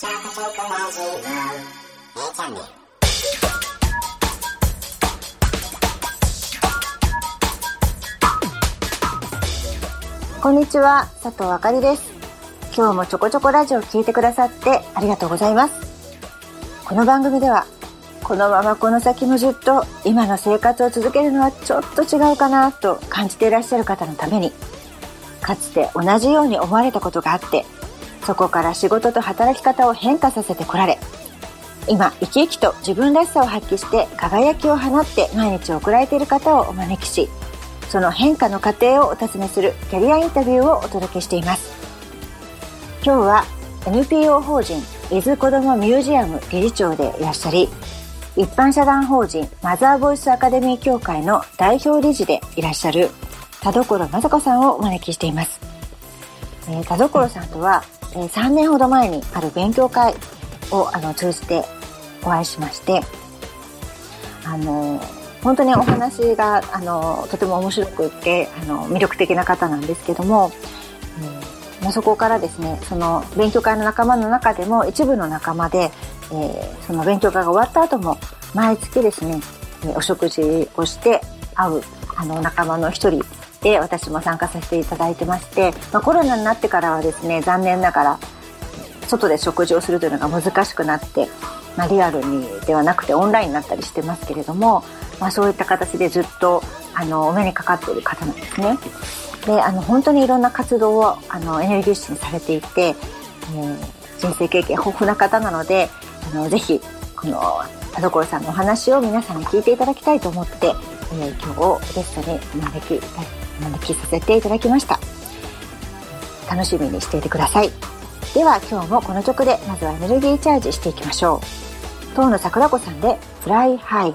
シャープショークラジオ A チャンネルこんにちは、佐藤あかりです。今日もちょこちょこラジオを聞いてくださってありがとうございます。この番組では、このままこの先もずっと今の生活を続けるのはちょっと違うかなと感じていらっしゃる方のために、かつて同じように思われたことがあって、そこから仕事と働き方を変化させてこられ、今生き生きと自分らしさを発揮して輝きを放って毎日送られている方をお招きし、その変化の過程をお尋ねするキャリアインタビューをお届けしています。今日は NPO 法人伊豆子どもミュージアム理事長でいらっしゃり、一般社団法人マザーボイスアカデミー協会の代表理事でいらっしゃる田所雅子さんをお招きしています。えー田所さんとは、えー3年ほど前にある勉強会をあの通じてお会いしまして、あの本当にお話があのとても面白くってあの魅力的な方なんですけども、えーそこからですねその勉強会の仲間の中でも一部の仲間で、えーその勉強会が終わった後も毎月ですねお食事をして会うあの仲間の一人で私も参加させていただいてまして、まあ、コロナになってからはですね残念ながら外で食事をするというのが難しくなって、まあ、リアルにではなくてオンラインになったりしてますけれども、まあ、そういった形でずっとあのお目にかかっている方なんですね。であの本当にいろんな活動をあのエネルギッシュにされていて、えー人生経験豊富な方なのであのぜひこの田所さんのお話を皆さんに聞いていただきたいと思って、えー今日をゲストにお招きいたしお招きさせていただきました。楽しみにしていてください。では今日もこの曲でまずはエネルギーチャージしていきましょう。遠野桜子さんで「 Fly High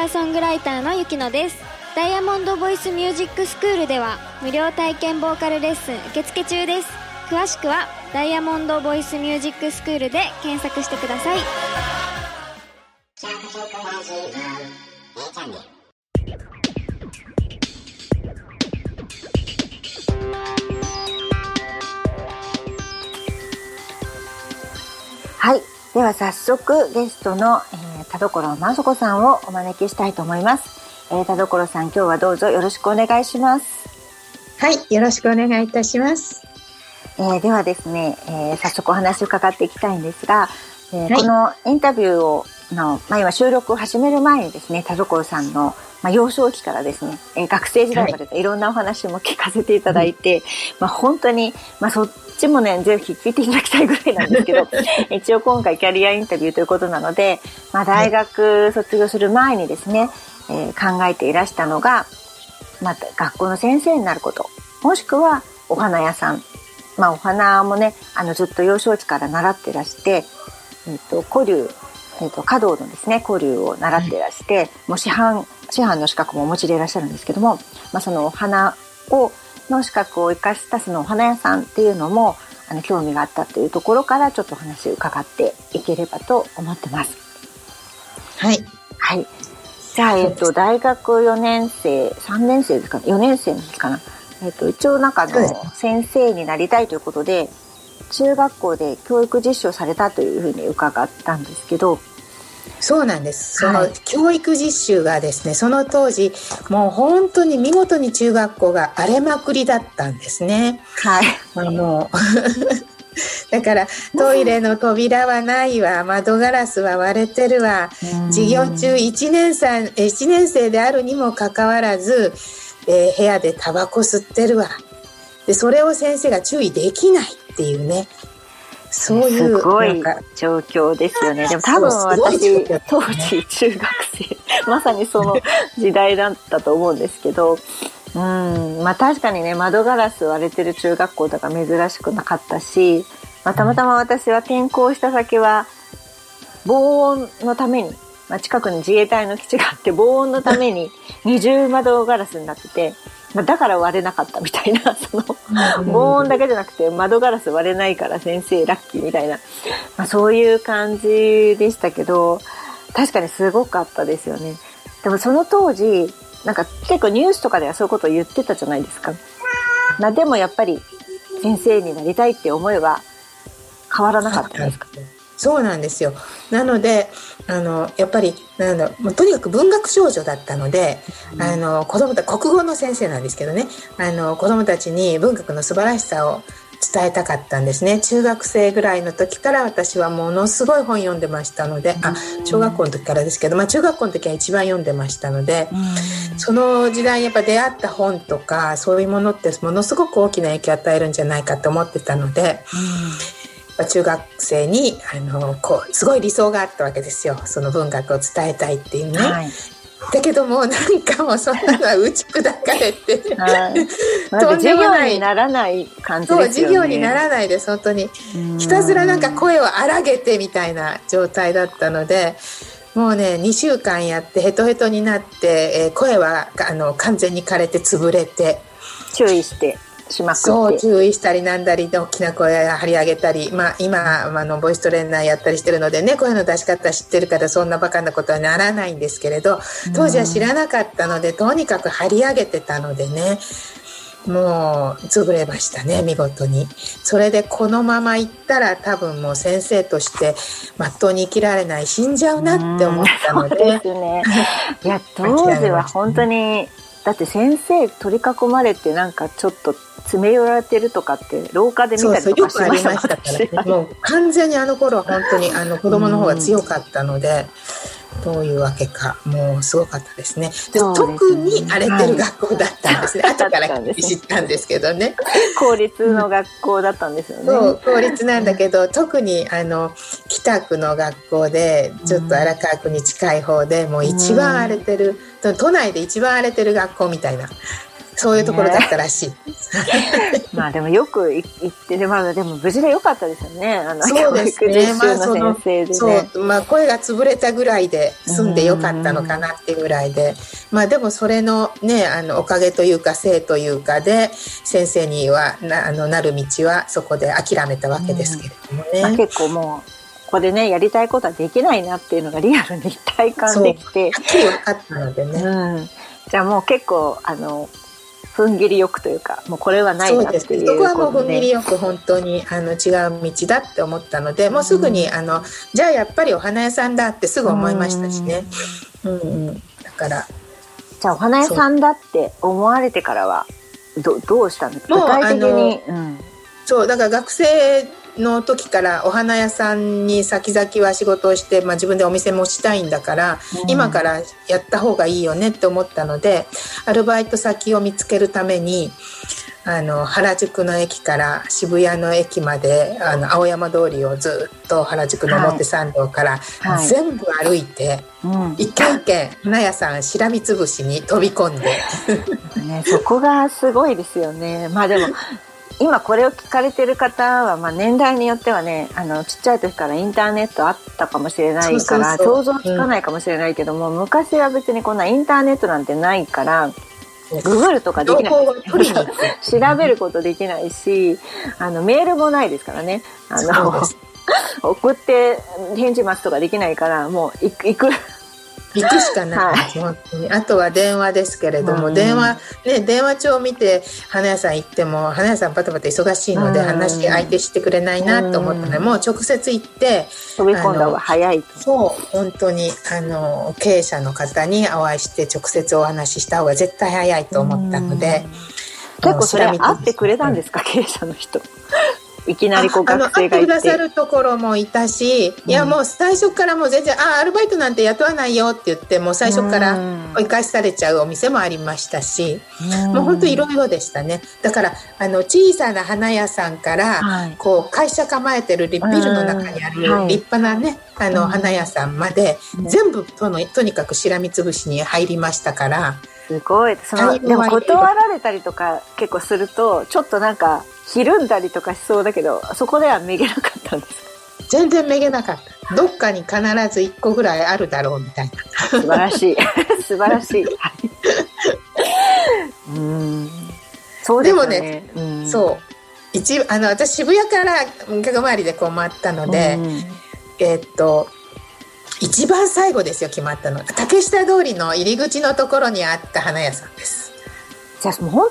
ガーソングライターのゆきのです。ダイヤモンドボイスミュージックスクールでは無料体験ボーカルレッスン受付中です。詳しくはダイヤモンドボイスミュージックスクールで検索してください。100ラジオ A チャンネル。はい。では早速ゲストの、えー、田所まそこさんをお招きしたいと思います。えー、田所さん今日はどうぞよろしくお願いします。はい、よろしくお願いいたします。えーではですね、えー早速お話を伺っていきたいんですが、えーはいこのインタビューをの、まあ、今収録を始める前にですね田所さんの、まあ、幼少期からですね、えー学生時代までい。ろんなお話も聞かせていただいて、まあ、本当に、まあ、そっちもねぜひ聞いていただきたいぐらいなんですけど 一応今回キャリアインタビューということなので、まあ、大学卒業する前にですね、えー考えていらしたのが、また学校の先生になることもしくはお花屋さん。まあ、お花もねあのずっと幼少期から習ってらして、えっと古流、えっと華道のですね古流を習ってらして、もう師範師範の資格もお持ちでいらっしゃるんですけども、まあ、そのお花をの資格を生かしたそのお花屋さんっていうのもあの興味があったというところからちょっとお話を伺っていければと思ってます。はい。はい。じゃあ、えっと、大学4年生、3年生ですかね、4年生ですかな。えっと、一応なんかの、先生になりたいということで、中学校で教育実習をされたというふうに伺ったんですけど、そうなんです。そのはい教育実習がですね、その当時、もう本当に見事に中学校が荒れまくりだったんですね。はい。あの、だからトイレの扉はないわ、窓ガラスは割れてるわ、授業中1年生え1年生であるにもかかわらず、えー部屋でタバコ吸ってるわでそれを先生が注意できないっていうねそういうすごい状況ですよね。でも多分私、当時中学生、まさにその時代だったと思うんですけど、うん、まあ確かにね、窓ガラス割れてる中学校とか珍しくなかったし、まあたまたま私は転校した先は、防音のために、まあ近くに自衛隊の基地があって、防音のために二重窓ガラスになってて、まあだから割れなかったみたいな、その、防音だけじゃなくて窓ガラス割れないから先生ラッキーみたいな、まあ、そういう感じでしたけど確かにすごかったですよね。でもその当時なんか結構ニュースとかではそういうことを言ってたじゃないですか、まあ、でもやっぱり先生になりたいって思いは変わらなかったんですか？そうなんですよ。なので、あの、やっぱり、なんだろうもうとにかく文学少女だったので、あの、子供た国語の先生なんですけどね、あの、子供たちに文学の素晴らしさを伝えたかったんですね。中学生ぐらいの時から私はものすごい本読んでましたので、あ、小学校の時からですけど、まあ中学校の時は一番読んでましたので、その時代やっぱ出会った本とかそういうものってものすごく大きな影響を与えるんじゃないかと思ってたので、中学生にあのこうすごい理想があったわけですよ。その文学を伝えたいっていうね。はい、だけどもなんかもうそんなのは打ち砕かれて。はい、とんで授業もない。にならない感じそうですよね。授業にならないです。本当に。ひたすらなんか声を荒げてみたいな状態だったのでもうね2週間やってヘトヘトになって、えー声はあの完全に枯れて潰れて。注意してしまくそう注意したりなんだり大きな声張り上げたり、まあ、今あのボイストレーナーやったりしてるのでね声の出し方知ってるからそんなバカなことはならないんですけれど当時は知らなかったのでとにかく張り上げてたのでねもう潰れましたね見事に。それでこのままいったら多分もう先生としてまっとうに生きられない死んじゃうなって思ったのそうでね。いや、当時は本当に、だって先生取り囲まれてなんかちょっと詰め寄られてるとかって廊下で見たりとかしましたからね。私 もう完全にあの頃は本当にあの子供の方が強かったのでどういうわけかもうすごかったですね。でね。特に荒れてる学校だったんですね、はい。後から知ったんですけどね。公立の学校だったんですよね。そう公立なんだけど特にあの北区の学校でちょっと荒川区に近い方でもう一番荒れてる、都内で一番荒れてる学校みたいなそういうところだったらしい。まあでもよく行ってでまあでも無事でよかったですよね。あのそうですね。教育実習の。そう、まあ声が潰れたぐらいで済んでよかったのかなっていうぐらいで、まあでもそれのね、あのおかげというかせいというかで先生にはなあのなる道はそこで諦めたわけですけれどもね。まあ、結構もう。ここでねやりたいことはできないなっていうのがリアルに体感できてはっきり分かったのでね、うん、じゃあもう結構あの踏ん切りよくというかもうこれはないなっていうそこはもう踏ん切りよく本当にあの違う道だって思ったのでもうすぐに、うん、あのじゃあやっぱりお花屋さんだってすぐ思いましたしね、うん、うん、だから。じゃあお花屋さんだって思われてからはどどうしたんですか具体的に、うん、そうだから学生の時からお花屋さんに先々は仕事をして、まあ、自分でお店もしたいんだから、うん、今からやった方がいいよねって思ったのでアルバイト先を見つけるためにあの原宿の駅から渋谷の駅まであの青山通りをずっと原宿の表参道から、全部歩いて、はい、一軒一軒花屋さんしらみつぶしに飛び込んで、ね、そこがすごいですよね。まあでも今これを聞かれてる方は、まあ、年代によってはねあのちっちゃい時からインターネットあったかもしれないから想像つかないかもしれないけども、うん、昔は別にこんなインターネットなんてないからググるとかできない。調べることできないしあのメールもないですからね。あの 送って返事待つとかできないからもう行く行くしかない、はい、本当に。あとは電話ですけれども、うん、電話ね電話帳を見て花屋さん行っても花屋さんバタバタ忙しいので話相手してくれないなと思ったので、うん、もう直接行って飛び込んだ方が早いそう本当にあの経営者の方にお会いして直接お話しした方が絶対早いと思ったので、結構それ会ってくれたんですか、経営者の人いきなりこう学生がいて。くださるところもいたし、いやもう最初からもう全然、あ、アルバイトなんて雇わないよって言って、もう最初から追い返されちゃうお店もありましたし、もう本当いろいろでしたね。だから、あの、小さな花屋さんから、こう、会社構えてるビルの中にある立派なね、あの、花屋さんまで、全部との、とにかくしらみつぶしに入りましたから、すごい。その、でも断られたりとか結構すると、ちょっとなんか、ひるんだりとかしそうだけど、そこではめげなかったんです全然めげなかった。どっかに必ず一個ぐらいあるだろうみたいな。素晴らしい。素晴らしい。うん。そうですね。でもね、うん、そう。一あの私渋谷から学回りでこう回ったので、うん、えー、っと一番最後ですよ決まったの竹下通りの入り口のところにあった花屋さんですじゃあもう本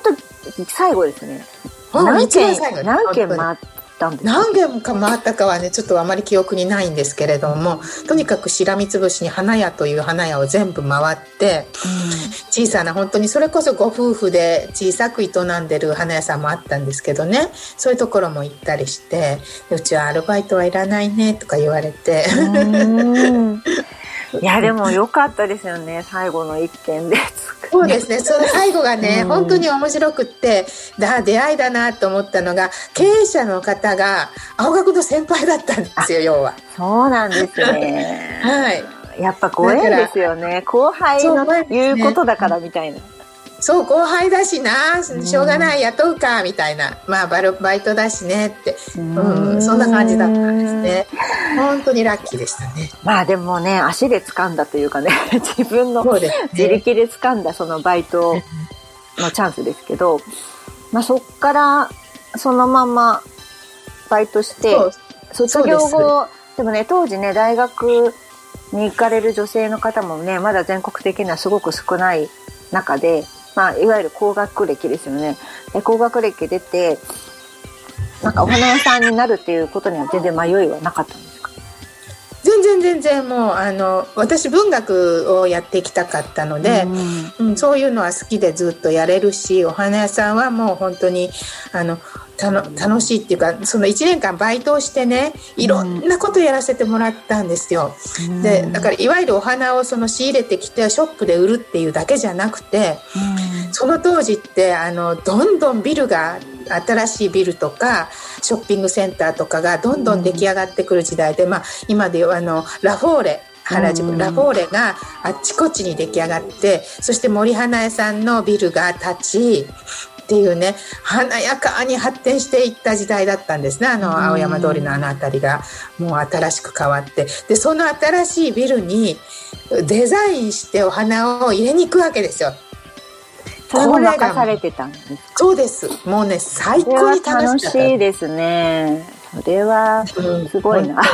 当最後ですね何件何件回ったんです何件か回ったかはねちょっとあまり記憶にないんですけれどもとにかくしらみつぶしに花屋という花屋を全部回って、うん、小さな本当にそれこそご夫婦で小さく営んでる花屋さんもあったんですけどね。そういうところも行ったりしてうちはアルバイトはいらないねとか言われて。いや でも良かったですよね最後の一件でそうですね。その最後がね、うん、本当に面白くってだ出会いだなと思ったのが経営者の方が青学の先輩だったんですよ要は。そうなんですね。はい。やっぱご縁ですよね。後輩の言うことだからみたいなそう後輩だしな。しょうがない雇うかみたいな。まあバルバイトだしねって。うん。そんな感じだったんですね。本当にラッキーでしたね。まあでもね足で掴んだというかね 自分の自力で掴んだそのバイトのチャンスですけどまあそっからそのままバイトして卒業後でもね当時ね大学に行かれる女性の方もねまだ全国的にはすごく少ない中でまあ、いわゆる高学歴ですよね。で高学歴出て、なんかお花屋さんになるっていうことには全然迷いはなかったんですか？全然全然もうあの私文学をやっていきたかったので、うん、うん、そういうのは好きでずっとやれるしお花屋さんはもう本当にあの楽しいっていうかその1年間バイトをしてねいろんなことやらせてもらったんですよ。うん、でだからいわゆるお花をその仕入れてきてショップで売るっていうだけじゃなくて、うん、その当時ってあのどんどんビルが新しいビルとかショッピングセンターとかがどんどん出来上がってくる時代で、まあ、今ではあのラフォーレ原宿、うん。ラフォーレがあっちこっちに出来上がってそして森花屋さんのビルが建ちっていうね華やかに発展していった時代だったんですね。あの青山通りのあの辺りがもう新しく変わって。でその新しいビルにデザインしてお花を入れに行くわけですよ。それもこれが任されてたんですそうです。もうね最高に楽しいですね。それはうんすごいな。だか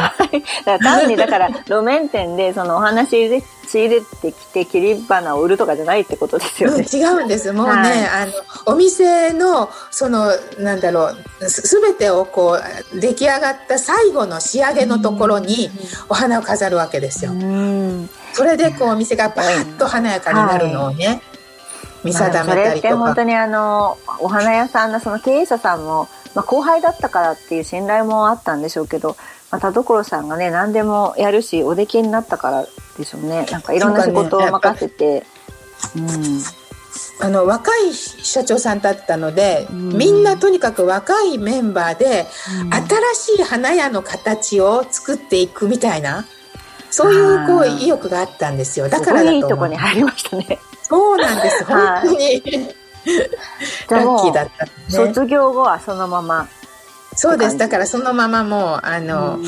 ら単にだから 路面店でそのお話で仕入れてきて切り花を売るとかじゃないってことですようん、ね。違うんですもうね、はいあのお店のそのなんだろうす全てをこう出来上がった最後の仕上げのところにお花を飾るわけですよ。うん。それでこうお店がバーッと華やかになるのをね、見定めたまあそれりとか。って本当にあのお花屋さんのその経営者さんも、まあ、後輩だったからっていう信頼もあったんでしょうけど、まあ、田所さんがね何でもやるしお出来になったからでしょうね。なんかいろんな仕事を任せて。うん。あの若い社長さんだったので、うん。みんなとにかく若いメンバーで、新しい花屋の形を作っていくみたいなそういうこう意欲があったんですよ。だからだと思う。いいいとこに入りましたね。そうなんです。はい。本当に、ラッキーだった、ね、卒業後はそのまま。そうです。だからそのままもうあの、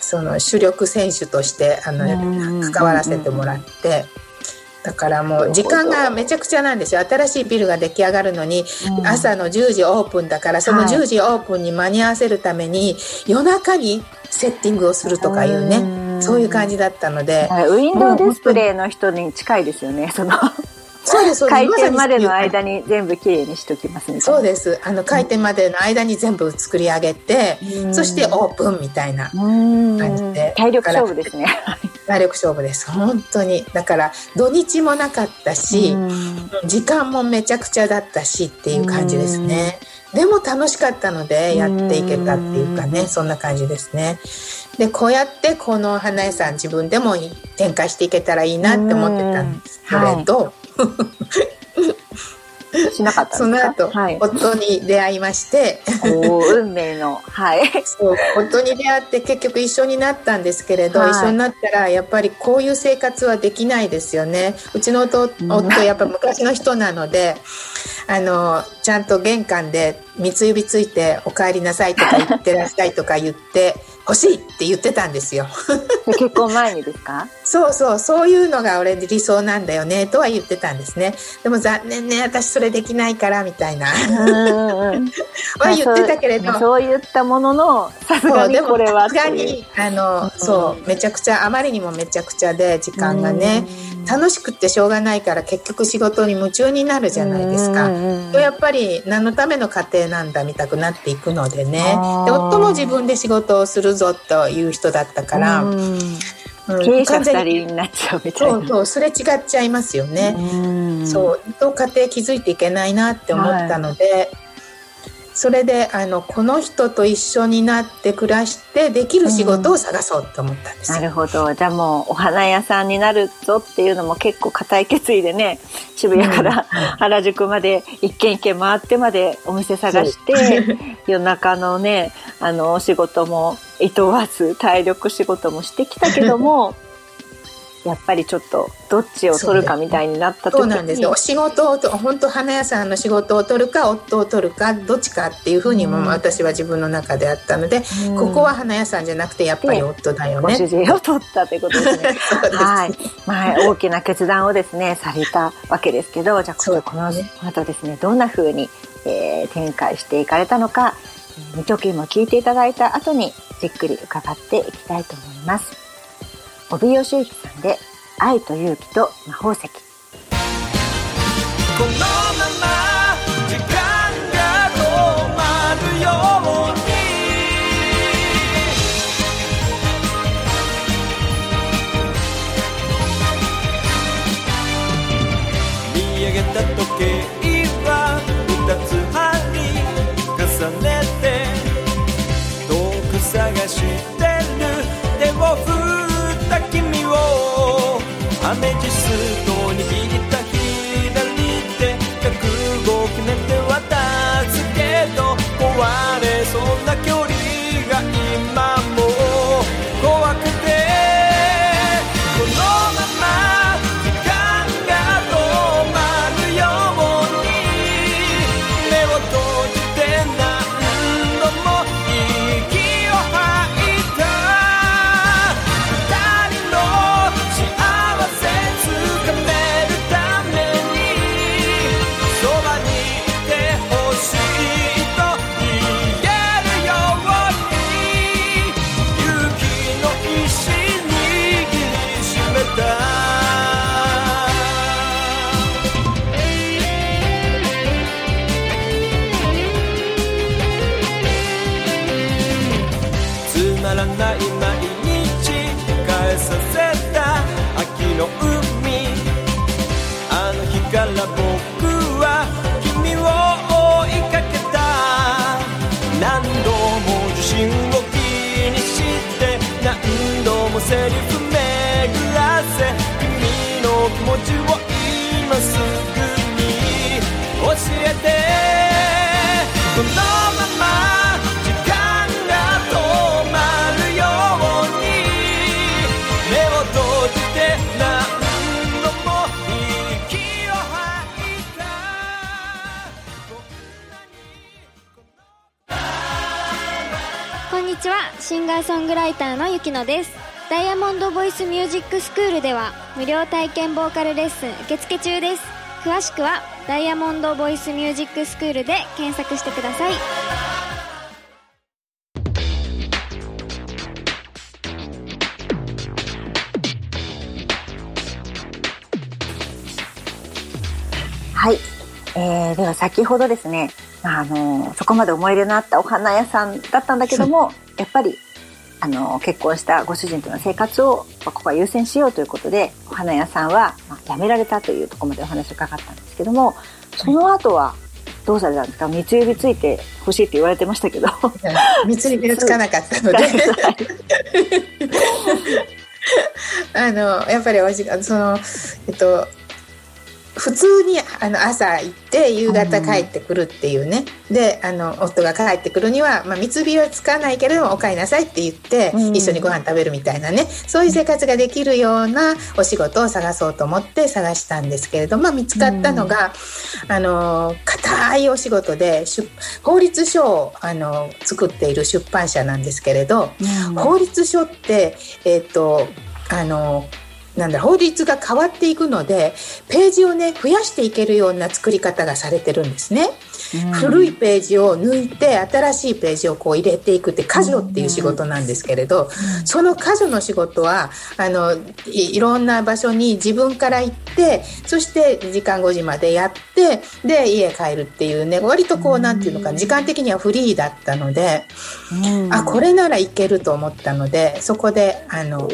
その主力選手としてあの、うん。関わらせてもらって。だからもう時間がめちゃくちゃなんですよ。新しいビルが出来上がるのに、うん。朝の10時オープンだからそのはい。10時オープンに間に合わせるために夜中にセッティングをするとかいうねうん。そういう感じだったので。はい。ウィンドウディスプレイの人に近いですよね。そのそうですそうです。開店までの間に全部きれいにしときますみたいな。そうです。あの開店までの間に全部作り上げて、うん。そしてオープンみたいなうん感じで。体力勝負ですね。体力勝負です。本当に。だから土日もなかったし、うん。時間もめちゃくちゃだったしっていう感じですね。でも楽しかったのでやっていけたっていうかね、そんな感じですね。で、こうやってこの花屋さん自分でも展開していけたらいいなって思ってたんです。けれど、しなかったその。後、はい。夫に出会いまして、運命のはい。そう夫に出会って結局一緒になったんですけれど、はい一緒になったらやっぱりこういう生活はできないですよねうちの夫夫やっぱ昔の人なのであのちゃんと玄関で三つ指ついて「お帰りなさい」とか言ってらっしゃいとか言って欲しいって言ってたんですよ。で結婚前にですか？そうそうそういうのが俺理想なんだよねとは言ってたんですね。でも残念ね私それできないからみたいな。は言ってたけれど、まあそう言ったもののさすがにこれはさすがにあの、そうめちゃくちゃあまりにもめちゃくちゃで時間がね、楽しくってしょうがないから結局仕事に夢中になるじゃないですか。とやっぱり何のための家庭なんだみたくなっていくのでね。で夫も自分で仕事をするぞという人だったから、うんうん経営者二完全に人になっちゃうみたいな。そうそうすれ違っちゃいますよね。うんそうと家庭築いていけないなって思ったので、それであのこの人と一緒になって暮らしてできる仕事を探そうと思ったんですよ。なるほど。じゃあもうお花屋さんになるぞっていうのも結構固い決意でね、渋谷から原宿まで一軒一軒回ってまでお店探して、夜中のね、あのお仕事もいとわず体力仕事もしてきたけども、やっぱりちょっとどっちを取るかみたいになった時に。そうなんですよ。仕事をと本当花屋さんの仕事を取るか夫を取るかどっちかっていうふうにもうん私は自分の中であったので、うんここは花屋さんじゃなくてやっぱり夫だよね。ご主人を取ったということですね。ですはい。まあ、大きな決断をですね、されたわけですけど、じゃあ、この後ですね、どんな風に、えー展開していかれたのか、2曲も聞いていただいた後に、じっくり伺っていきたいと思います。帯吉行さんで、愛と勇気と魔法石。このままメジスト握った左手覚悟を決めて渡すけど壊れそうな距離が今スミュージックスクールでは無料体験ボーカルレッスン受付中です。詳しくはダイヤモンドボイスミュージックスクールで検索してください。はい、えー、では先ほどですね、まあ、あのそこまで思い入れのあったお花屋さんだったんだけどもやっぱりあの結婚したご主人との生活を、まあ、ここは優先しようということでお花屋さんは、まあ、辞められたというところまでお話を伺ったんですけどもその後はどうされたんですか？三つ指ついてほしいって言われてましたけど。三つ指がつかなかったので。あのやっぱりおじそのえっと普通にあの朝行って夕方帰ってくるっていうね、であの夫が帰ってくるには、まあ、三つ指はつかないけれどもお帰りなさいって言って、うん。一緒にご飯食べるみたいなね。そういう生活ができるようなお仕事を探そうと思って探したんですけれども、まあ、見つかったのが、あの固いお仕事で出法律書をあの作っている出版社なんですけれど、法律書ってえっ、とあのなんだ法律が変わっていくのでページをね増やしていけるような作り方がされてるんですね。古いページを抜いて新しいページをこう入れていくって箇条っていう仕事なんですけれど、その箇条の仕事はあのいいろんな場所に自分から行ってそして時間5時までやってで家帰るっていうね割とこうなんていうのかな時間的にはフリーだったので、あこれならいけると思ったのでそこであの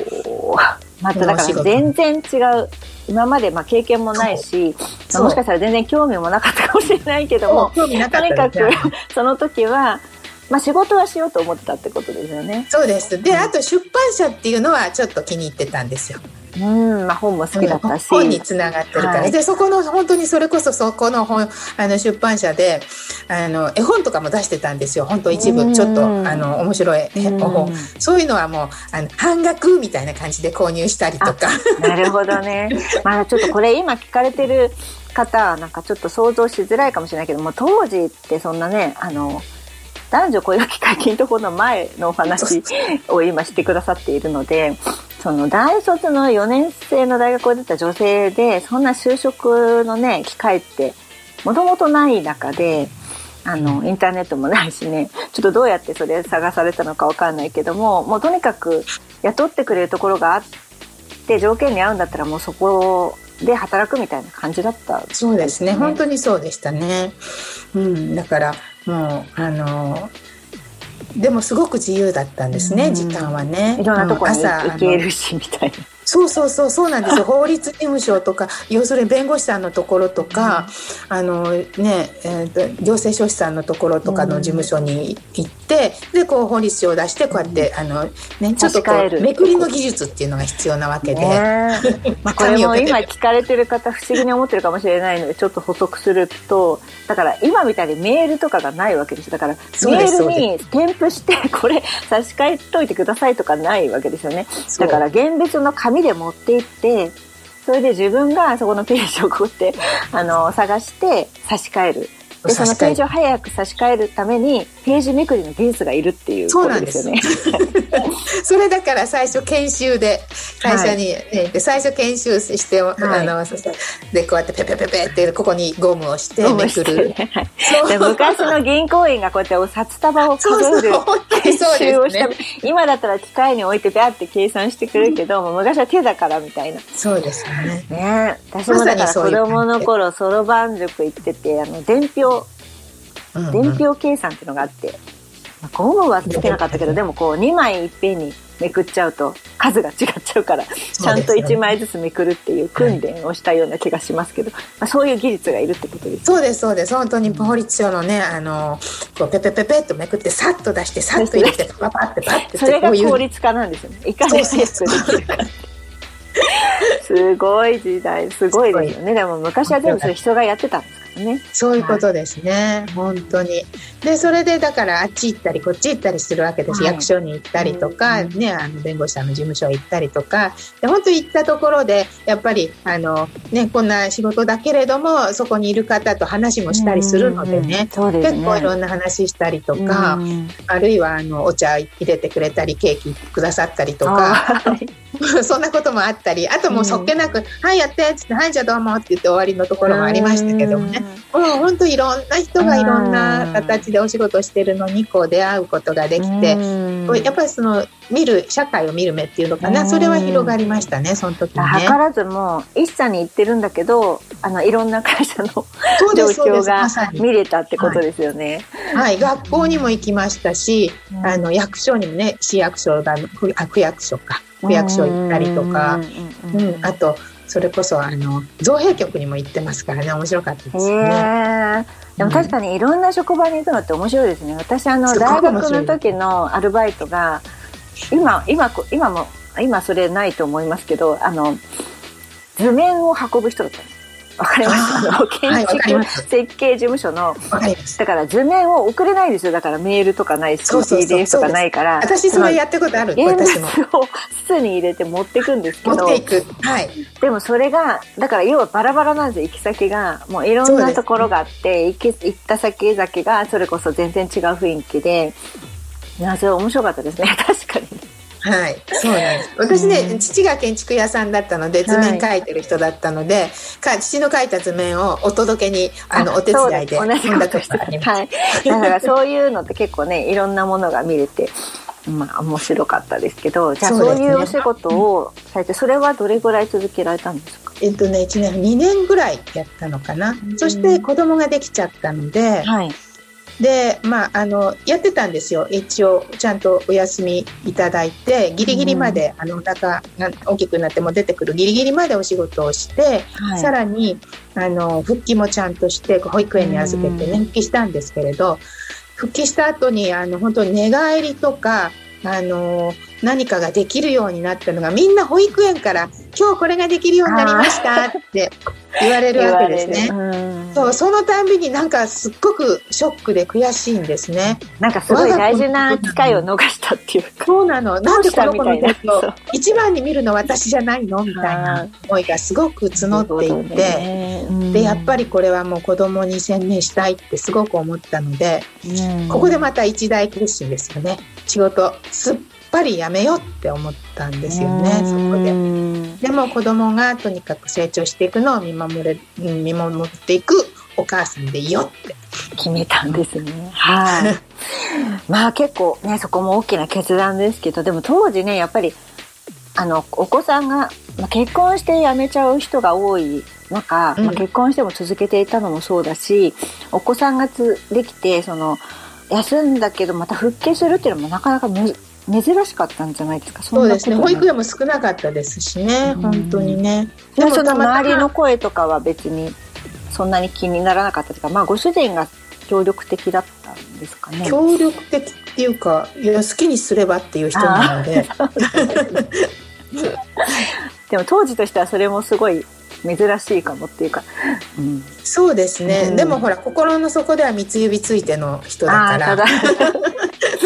まただから全然違う。今までまあ経験もないし、まあもしかしたら全然興味もなかったかもしれないけどもとにかく その時は、まあ、仕事はしようと思ってたってことですよね。そうです。であと出版社っていうのはちょっと気に入ってたんですよ。うん、まあ、本も好きだったし。本につながってるから、はいでそこの本当にそれこそそこの本あの出版社であの絵本とかも出してたんですよ。本当一うん部ちょっとあの面白い絵うん。本。そういうのはもうあの半額みたいな感じで購入したりとか。なるほどね。まあちょっとこれ今聞かれてる方はなんかちょっと想像しづらいかもしれないけども当時ってそんなねあの男女恋話会金とこの前のお話を今してくださっているのでその大卒の4年生の大学を出た女性でそんな就職のね機会ってもともとない中であのインターネットもないしねちょっとどうやってそれ探されたのかわかんないけどももうとにかく雇ってくれるところがあって条件に合うんだったらもうそこで働くみたいな感じだった。そうですね。ね。本当にそうでしたね。うん、だからもうあのでもすごく自由だったんですね、うん時間はね。いろんなところに行けるしみたいな。そうそうそうそうなんですよ。法律事務所とか要するに弁護士さんのところとか、あのね、えーと行政書士さんのところとかの事務所に行って、でこう法律書を出してこうやって、あのねちょっとこうめくりの技術っていうのが必要なわけで、ねえ。まあこれも今聞かれてる方不思議に思ってるかもしれないのでちょっと補足するとだから今みたいにメールとかがないわけですだからメールに添付してこれ差し替えといてくださいとかないわけですよね。だから現物の紙紙で持って行ってそれで自分があそこのページをこうやってあの探して差し替える。でそのページを早く差し替えるためにページめくりの技術がいるっていうことですよね。それだから最初研修で会社に、えで最初研修して、あのでこうやってペペペペってここにゴムをしてめくる。はい。そう。で昔の銀行員がこうやって札束を数える研修をした、今だったら機械に置いてビャって計算してくれるけど、もう昔は手だからみたいな。そうですよね。ね。私もだから子供の頃そろばん塾行っててあの伝票うんうん。伝票計算っていうのがあって、まあゴムはつけなかったけどでもこう2枚いっぺんにめくっちゃうと数が違っちゃうからちゃんと1枚ずつめくるっていう訓練をしたような気がしますけど、まあ、そういう技術がいるってことですそうですそうです。本当に法律上のねあのこうペペペペっとめくってさっと出してさっと入れてパパってパッてそれが効率化なんですよね。いかに早くできるか。すごい時代。すごいですよね。でも昔は全部それ人がやってたんですからね。そういうことですね、本当に。で、それでだからあっち行ったりこっち行ったりするわけです。はい。役所に行ったりとか、うんね、あの弁護士さんの事務所行ったりとか、で、本当行ったところで、やっぱり、あの、ね、こんな仕事だけれども、そこにいる方と話もしたりするのでうんうんですね。結構いろんな話したりとか、うん。あるいはあのお茶入れてくれたりケーキくださったりとか。そんなこともあったりあともうそっけなく「はいやって」っつって「はいじゃあどうも」って言って終わりのところもありましたけどもねもう本当いろんな人がいろんな形でお仕事してるのにこう出会うことができて、やっぱりその見る社会を見る目っていうのかな、うん。それは広がりましたねその時にね。図らずも一社に行ってるんだけどあのいろんな会社の状況が見れたってことですよね。はい、学校にも行きましたし、うん。あの役所にもね市役所だ区役所か区役所行ったりとか、うん、あとそれこそあの造幣局にも行ってますからね面白かったですへね。え。でも確かにいろんな職場に行くのって面白いですね。私あの大学の時のアルバイトが今今こ今も今それないと思いますけどあの図面を運ぶ人だったんです。わかります。あの建築設計事務所の。だから図面を送れないですよ。だからメールとかないし PDF とかないから。私それやったことある。現私も。物を室に入れて持ってくんですけど持っていく。はい。でもそれがだから要はバラバラなんですよ行き先が。もういろんなところがあって、行き行った先々がそれこそ全然違う雰囲気で。いやそれ面白かったですね。確かにはい。そうなんです。私ね、うん。父が建築屋さんだったので図面描いてる人だったので、か父の描いた図面をお届けにあのお手伝いで同じことしてありますはい。だからそういうのって結構ねいろんなものが見れてまあ面白かったですけどじゃあそういうお仕事をされてそれはどれぐらい続けられたんですか？えっとね1年2年ぐらいやったのかな、ん。そして子供ができちゃったので、はいでまああのやってたんですよ。一応ちゃんとお休みいただいてギリギリまで、あのお腹が大きくなっても出てくるギリギリまでお仕事をして、はい。さらにあの復帰もちゃんとして保育園に預けてね、うん。復帰したんですけれど復帰した後にあの本当に寝返りとかあの何かができるようになったのがみんな保育園から「今日これができるようになりました」って言われるわけですね。そうそのたんびになんかすっごくショックで悔しいんですね。なんかすごい大事な機会を逃したっていうか。そうなの。なんでこの子のどうしたみたいな。ことを一番に見るの私じゃないの？みたいな思いがすごく募っていって、でやっぱり、りこれはもう子供に専念したいってすごく思ったので、ここでまた一大決心ですよね。仕事すっぱりやめようって思ったんですよね。そこで。でも子供がとにかく成長していくのを見守れうん見守っていくお母さんでいいよって。決めたんですね。はい。まあ結構ね、そこも大きな決断ですけど、でも当時ね、やっぱり、あの、お子さんが、まあ、結婚して辞めちゃう人が多い中、うんまあ、結婚しても続けていたのもそうだし、お子さんがつできて、その、休んだけどまた復帰するっていうのもなかなかむ珍しかったんじゃないですか。そうですね。保育園園も少なかったですしね。うん本当にね。でもその周りの声とかは別にそんなに気にならなかったというか、まあご主人が協力的だったんですかね。協力的っていうか、いや好きにすればっていう人なので、でも当時としてはそれもすごい珍しいかもっていうか、うん、そうですね。うんでもほら、心の底では三つ指ついての人だから。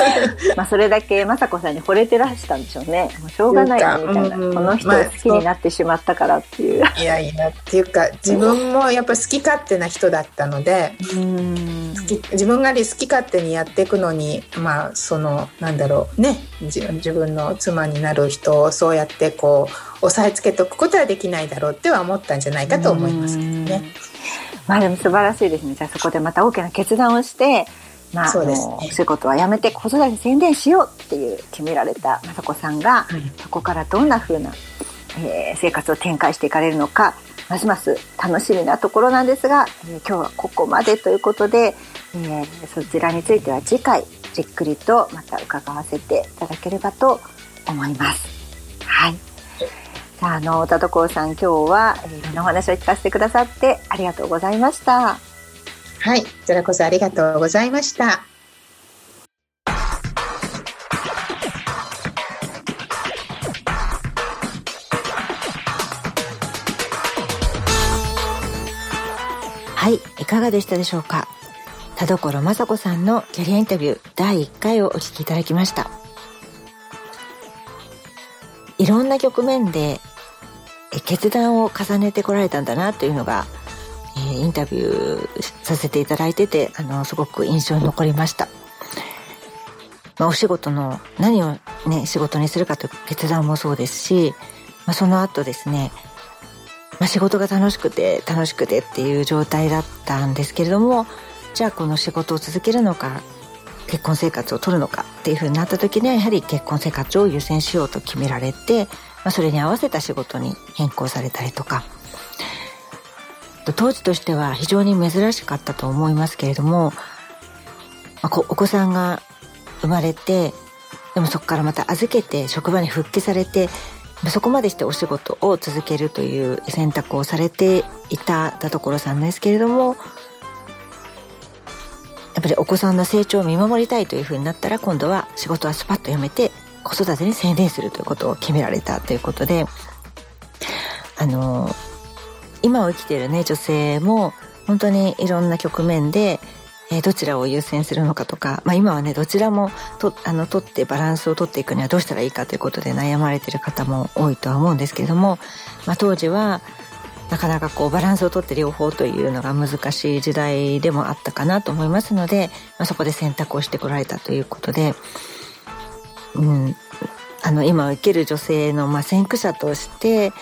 まあそれだけ雅子さんに惚れてらしたんでしょうね。もうしょうがないよみたいな、うんこの人を好きになってしまったからっていう、いやいや、っていうか、自分もやっぱ好き勝手な人だったので、うん。自分が好き勝手にやっていくのに、まあ、その、なんだろう。ね、じ自分の妻になる人をそうやってこう、押さえつけておくことはできないだろうっては思ったんじゃないかと思いますけどね。まあでも素晴らしいですね。じゃあそこでまた大きな決断をしてまあ、そうですねお仕事はやめて子育てに専念しようっていう決められた雅子さんが、はいそこからどんな風な、えー生活を展開していかれるのかますます楽しみなところなんですが、えー今日はここまでということで、えーそちらについては次回じっくりとまた伺わせていただければと思います。はい。さあ、あの、田所さん、今日は、えーいろんなお話を聞かせてくださってありがとうございました。はい、こちらこそありがとうございました。はい、いかがでしたでしょうか？田所雅子さんのキャリアインタビュー第1回をお聞きいただきました。いろんな局面で決断を重ねてこられたんだなというのが、えーインタビューさせていただいてて、あの、すごく印象に残りました。まあ、お仕事の何をね、仕事にするかという決断もそうですし、まあ、その後ですね、まあ、仕事が楽しくて楽しくてっていう状態だったんですけれどもじゃあこの仕事を続けるのか結婚生活を取るのかっていうふうになった時にはやはり結婚生活を優先しようと決められて、まあ、それに合わせた仕事に変更されたりとか当時としては非常に珍しかったと思いますけれども、まあ、お子さんが生まれてでもそこからまた預けて職場に復帰されてそこまでしてお仕事を続けるという選択をされていた田所さんですけれどもやっぱりお子さんの成長を見守りたいというふうになったら今度は仕事はスパッとやめて子育てに専念するということを決められたということであの今を生きてるね女性も本当にいろんな局面で、えーどちらを優先するのかとか、まあ、今はねどちらもとあの取ってバランスを取っていくにはどうしたらいいかということで悩まれてる方も多いとは思うんですけれども、まあ、当時はなかなかこうバランスをとって両方というのが難しい時代でもあったかなと思いますので、まあ、そこで選択をしてこられたということで、うん、あの今を生きる女性のまあ先駆者として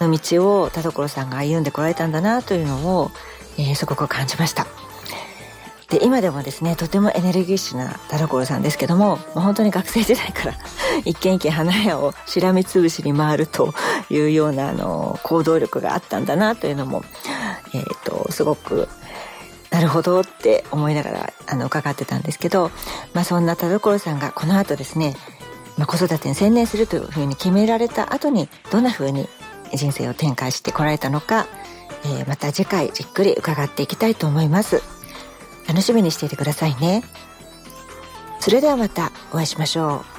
の道を田所さんが歩んでこられたんだなというのを、えーすごく感じました。で今でもですねとてもエネルギッシュな田所さんですけども、まあ、本当に学生時代から 一軒一軒花屋をしらみつぶしに回るというようなあの行動力があったんだなというのも、えー、とすごくなるほどって思いながらあの伺ってたんですけど、まあ、そんな田所さんがこの後ですね、まあ、子育てに専念するというふうに決められた後にどんなふうに人生を展開してこられたのか、えーまた次回じっくり伺っていきたいと思います。楽しみにしていてくださいね。それではまたお会いしましょう。